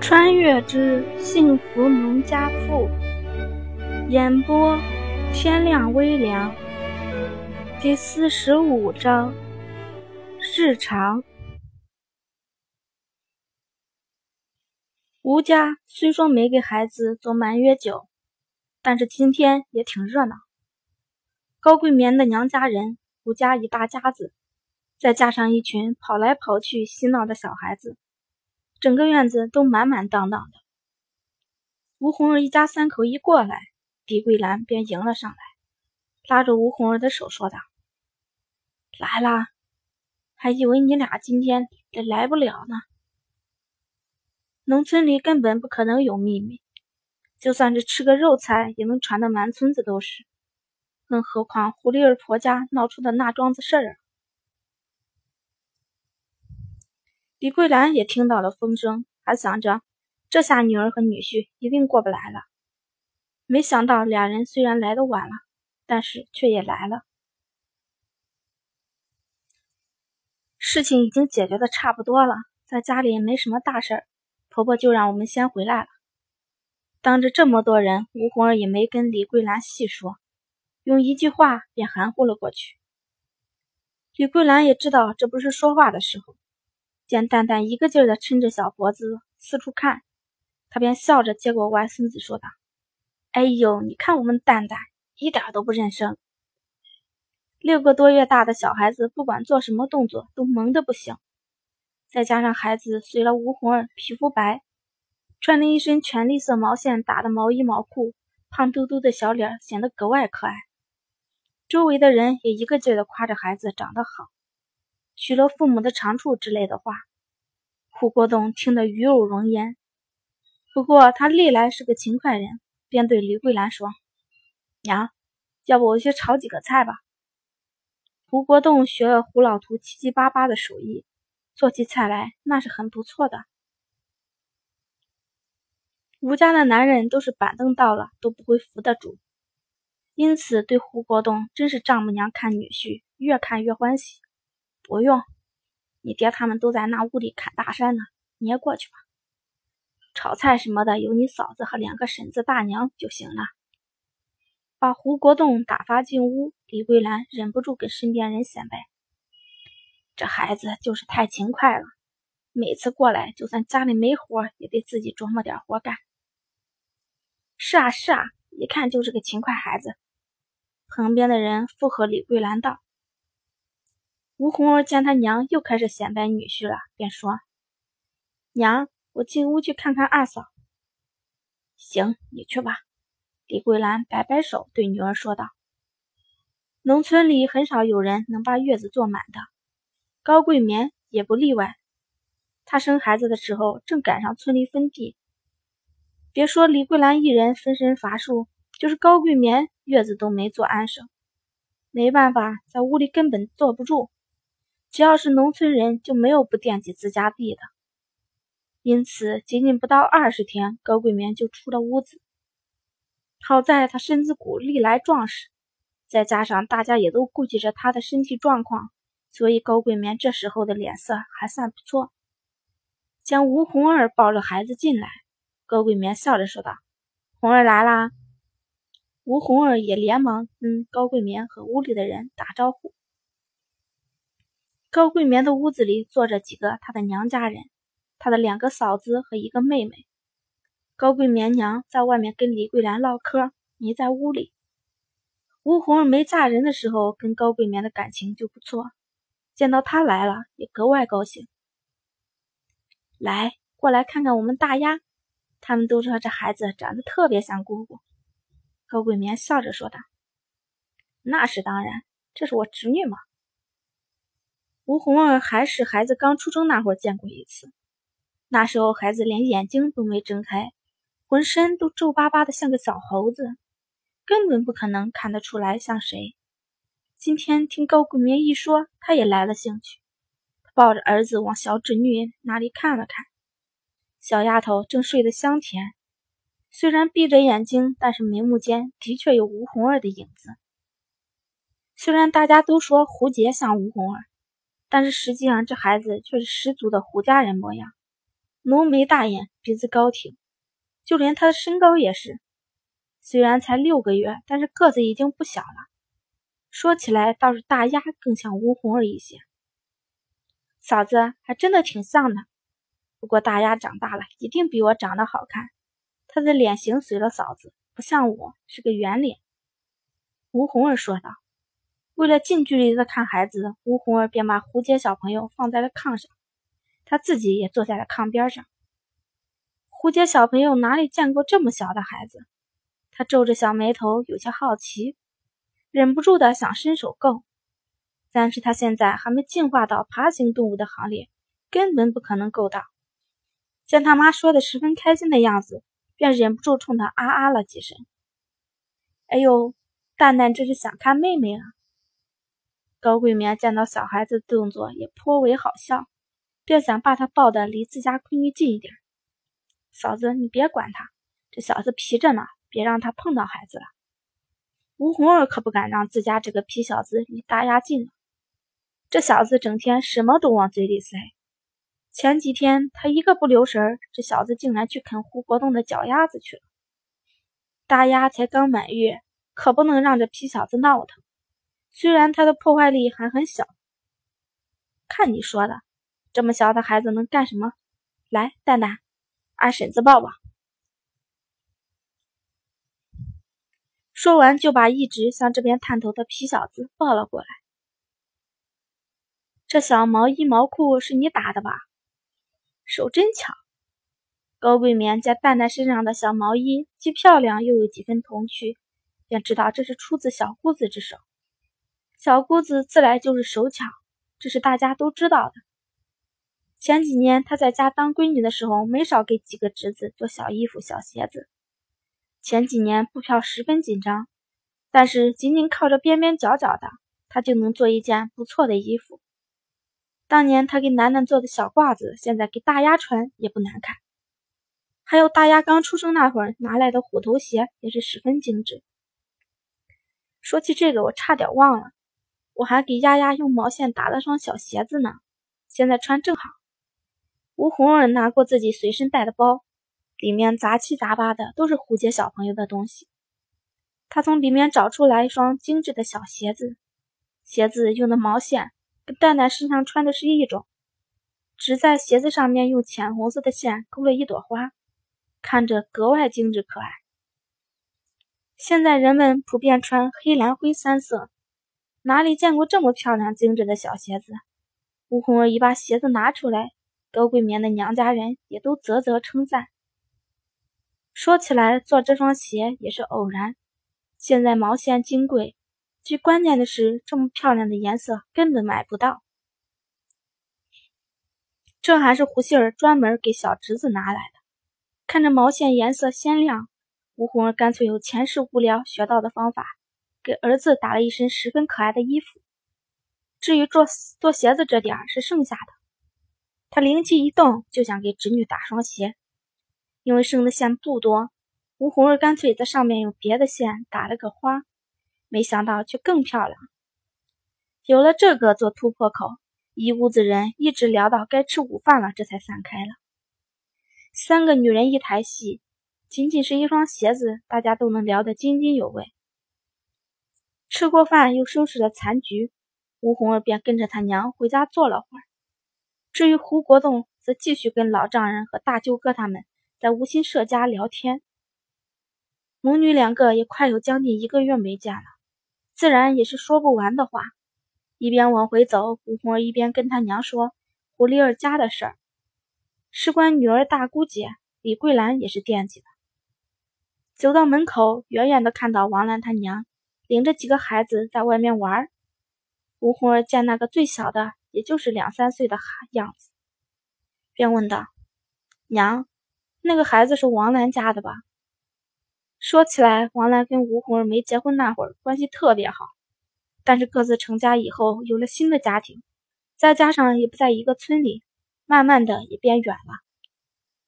穿越之幸福农家妇，演播天亮微凉，第四十五章日常。吴家虽说没给孩子做满月酒，但是今天也挺热闹。高桂棉的娘家人，吴家一大家子，再加上一群跑来跑去嬉闹的小孩子。整个院子都满满当当的。吴红儿一家三口一过来，李桂兰便迎了上来，拉着吴红儿的手说道：“来啦，还以为你俩今天来不了呢。农村里根本不可能有秘密，就算是吃个肉菜，也能传得满村子都是。更何况狐狸儿婆家闹出的那桩子事儿。”李桂兰也听到了风声，还想着这下女儿和女婿一定过不来了。没想到俩人虽然来的晚了，但是却也来了。事情已经解决的差不多了，在家里也没什么大事儿，婆婆就让我们先回来了。当着这么多人，吴红儿也没跟李桂兰细说，用一句话便含糊了过去。李桂兰也知道这不是说话的时候。见蛋蛋一个劲儿的抻着小脖子四处看，他便笑着接过外孙子说道：“哎呦，你看我们蛋蛋一点都不认生。六个多月大的小孩子，不管做什么动作都萌的不行。再加上孩子随了吴红儿皮肤白，穿了一身全绿色毛线打的毛衣毛裤，胖嘟嘟的小脸显得格外可爱。周围的人也一个劲儿的夸着孩子长得好。”许了父母的长处之类的话，胡国栋听得与有容焉。不过他历来是个勤快人，便对李桂兰说：“娘，要不我去炒几个菜吧。”胡国栋学了胡老图七七八八的手艺，做起菜来那是很不错的。吴家的男人都是板凳到了都不会扶的主，因此对胡国栋真是丈母娘看女婿越看越欢喜。不用，你爹他们都在那屋里砍大山呢，你也过去吧。炒菜什么的，有你嫂子和两个婶子、大娘就行了。把胡国栋打发进屋，李桂兰忍不住跟身边人显摆：“这孩子就是太勤快了，每次过来，就算家里没活，也得自己琢磨点活干。”是啊，是啊，一看就是个勤快孩子。旁边的人附和李桂兰道。吴红儿见他娘又开始显摆女婿了，便说：“娘，我进屋去看看二嫂。”“行，你去吧。”李桂兰摆摆手，对女儿说道：“农村里很少有人能把月子坐满的，高桂棉也不例外。她生孩子的时候正赶上村里分地，别说李桂兰一人分身乏术，就是高桂棉月子都没坐安生，没办法，在屋里根本坐不住。”只要是农村人，就没有不惦记自家地的。因此，仅仅不到二十天，高桂棉就出了屋子。好在她身子骨历来壮实，再加上大家也都顾及着她的身体状况，所以高桂棉这时候的脸色还算不错。见吴红儿抱着孩子进来，高桂棉笑着说道：“红儿来啦。”吴红儿也连忙跟高桂棉和屋里的人打招呼。高桂棉的屋子里坐着几个她的娘家人，她的两个嫂子和一个妹妹。高桂棉娘在外面跟李桂兰唠嗑，没在屋里。吴红儿没嫁人的时候，跟高桂棉的感情就不错，见到她来了，也格外高兴。来，过来看看我们大丫，他们都说这孩子长得特别像姑姑。高桂棉笑着说道：“那是当然，这是我侄女嘛。”吴红儿还是孩子刚出生那会儿见过一次，那时候孩子连眼睛都没睁开，浑身都皱巴巴的，像个小猴子，根本不可能看得出来像谁。今天听高桂明一说，他也来了兴趣，抱着儿子往小侄女那里看了看，小丫头正睡得香甜，虽然闭着眼睛，但是眉目间的确有吴红儿的影子。虽然大家都说胡杰像吴红儿。但是实际上，这孩子却是十足的胡家人模样，浓眉大眼，鼻子高挺，就连他的身高也是。虽然才六个月，但是个子已经不小了。说起来倒是大丫更像吴红儿一些。嫂子还真的挺像的，不过大丫长大了一定比我长得好看。她的脸型随了嫂子，不像我是个圆脸。吴红儿说道。为了近距离的看孩子，吴红儿便把胡杰小朋友放在了炕上，他自己也坐在了炕边上。胡杰小朋友哪里见过这么小的孩子？他皱着小眉头，有些好奇，忍不住的想伸手够，但是他现在还没进化到爬行动物的行列，根本不可能够到。见他妈说的十分开心的样子，便忍不住冲他啊啊了几声。哎呦，蛋蛋这是想看妹妹啊！高桂棉见到小孩子动作也颇为好笑，便想把他抱得离自家闺女近一点。嫂子，你别管他，这小子皮着呢，别让他碰到孩子了。吴红儿可不敢让自家这个皮小子离大丫近了。这小子整天什么都往嘴里塞。前几天他一个不留神，这小子竟然去啃胡国栋的脚丫子去了。大丫才刚满月，可不能让这皮小子闹腾。虽然他的破坏力还很小，看你说的，这么小的孩子能干什么？来，蛋蛋，二婶子抱抱。说完，就把一直向这边探头的皮小子抱了过来。这小毛衣毛裤是你打的吧？手真巧。高桂棉见蛋蛋身上的小毛衣既漂亮又有几分童趣，便知道这是出自小姑子之手。小姑子自来就是手巧，这是大家都知道的。前几年她在家当闺女的时候，没少给几个侄子做小衣服、小鞋子。前几年布票十分紧张，但是仅仅靠着边边角角的，她就能做一件不错的衣服。当年她给楠楠做的小褂子，现在给大丫穿也不难看。还有大丫刚出生那会儿拿来的虎头鞋，也是十分精致。说起这个，我差点忘了。我还给丫丫用毛线打了双小鞋子呢，现在穿正好。吴红儿拿过自己随身带的包，里面杂七杂八的都是胡杰小朋友的东西。他从里面找出来一双精致的小鞋子，鞋子用的毛线跟蛋蛋身上穿的是一种，只在鞋子上面用浅红色的线勾了一朵花，看着格外精致可爱。现在人们普遍穿黑、蓝、灰三色。哪里见过这么漂亮精致的小鞋子？吴红儿一把鞋子拿出来，高桂棉的娘家人也都啧啧称赞。说起来，做这双鞋也是偶然。现在毛线金贵，最关键的是这么漂亮的颜色根本买不到。这还是胡杏儿专门给小侄子拿来的。看着毛线颜色鲜亮，吴红儿干脆用前世无聊学到的方法。给儿子打了一身十分可爱的衣服。至于做做鞋子这点是剩下的，他灵机一动，就想给侄女打双鞋。因为剩的线不多，吴红儿干脆在上面用别的线打了个花，没想到却更漂亮。有了这个做突破口，一屋子人一直聊到该吃午饭了，这才散开了。三个女人一台戏，仅仅是一双鞋子，大家都能聊得津津有味。吃过饭，又收拾了残局，吴红儿便跟着他娘回家坐了会儿。至于胡国栋，则继续跟老丈人和大舅哥他们在吴新社家聊天。母女两个也快有将近一个月没见了，自然也是说不完的话。一边往回走，吴红儿一边跟他娘说胡丽儿家的事儿，事关女儿大姑姐李桂兰，也是惦记的。走到门口，远远的看到王兰他娘。领着几个孩子在外面玩，吴红儿见那个最小的也就是两三岁的孩样子，便问道：“娘，那个孩子是王兰家的吧？”说起来，王兰跟吴红儿没结婚那会儿关系特别好，但是各自成家以后有了新的家庭，再加上也不在一个村里，慢慢的也变远了。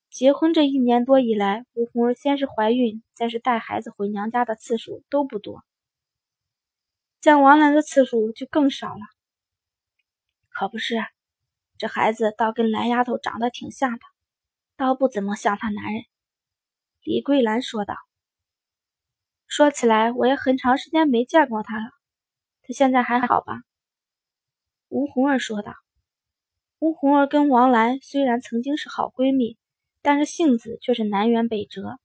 结婚这一年多以来，吴红儿先是怀孕，再是带孩子回娘家的次数都不多。见王兰的次数就更少了，可不是，这孩子倒跟蓝丫头长得挺像的，倒不怎么像她男人。”李桂兰说道。“说起来，我也很长时间没见过他了。他现在还好吧？”吴红儿说道。吴红儿跟王兰虽然曾经是好闺蜜，但是性子却是南辕北辙。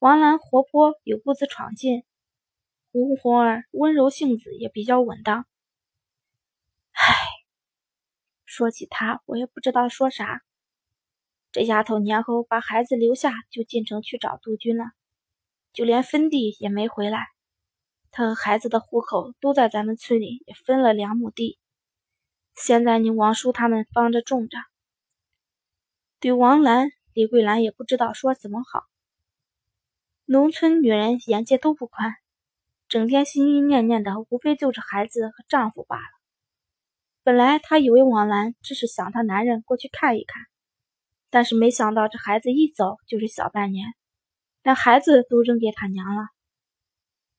王兰活泼，有步子闯劲；吴红儿温柔，性子也比较稳当。唉，说起她，我也不知道说啥。这丫头年后把孩子留下，就进城去找杜鹃了，就连分地也没回来。她和孩子的户口都在咱们村里，也分了两亩地。现在你王叔他们帮着种着。对王兰、李桂兰也不知道说怎么好。农村女人眼界都不宽，整天心心念念的无非就是孩子和丈夫罢了。本来她以为王兰只是想她男人过去看一看，但是没想到这孩子一走就是小半年，连孩子都扔给他娘了。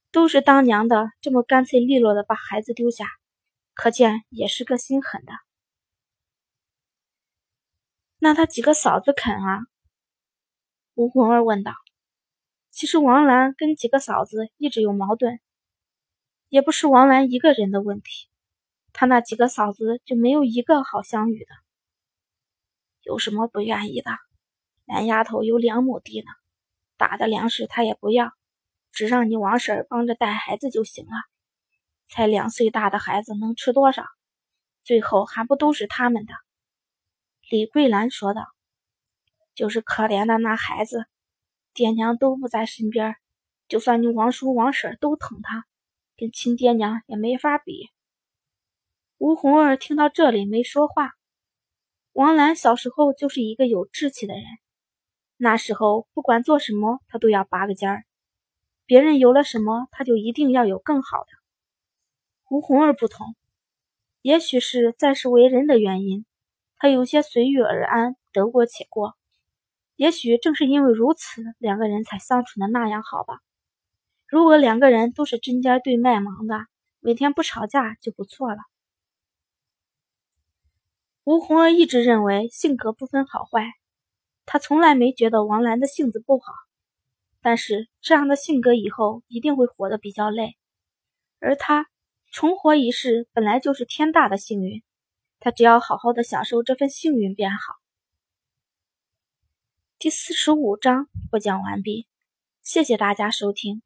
都是当娘的这么干脆利落的把孩子丢下。可见也是个心狠的。那他几个嫂子肯啊？吴红儿问道。其实王兰跟几个嫂子一直有矛盾，也不是王兰一个人的问题，她那几个嫂子就没有一个好相遇的。有什么不愿意的？俺丫头有两亩地呢，打的粮食她也不要，只让你王婶帮着带孩子就行了。才两岁大的孩子能吃多少？最后还不都是他们的？李桂兰说道：“就是可怜的那孩子，爹娘都不在身边，就算你王叔王婶都疼他，跟亲爹娘也没法比。”吴红儿听到这里没说话。王兰小时候就是一个有志气的人，那时候不管做什么，她都要拔个尖儿，别人有了什么，她就一定要有更好的。吴红儿不同，也许是在世为人的原因，她有些随遇而安，得过且过。也许正是因为如此，两个人才相处的那样好吧。如果两个人都是针尖对麦芒的，每天不吵架就不错了。吴红儿一直认为性格不分好坏，她从来没觉得王兰的性子不好，但是这样的性格以后一定会活得比较累，而她。重活一世本来就是天大的幸运，他只要好好的享受这份幸运便好。第四十五章播讲完毕，谢谢大家收听。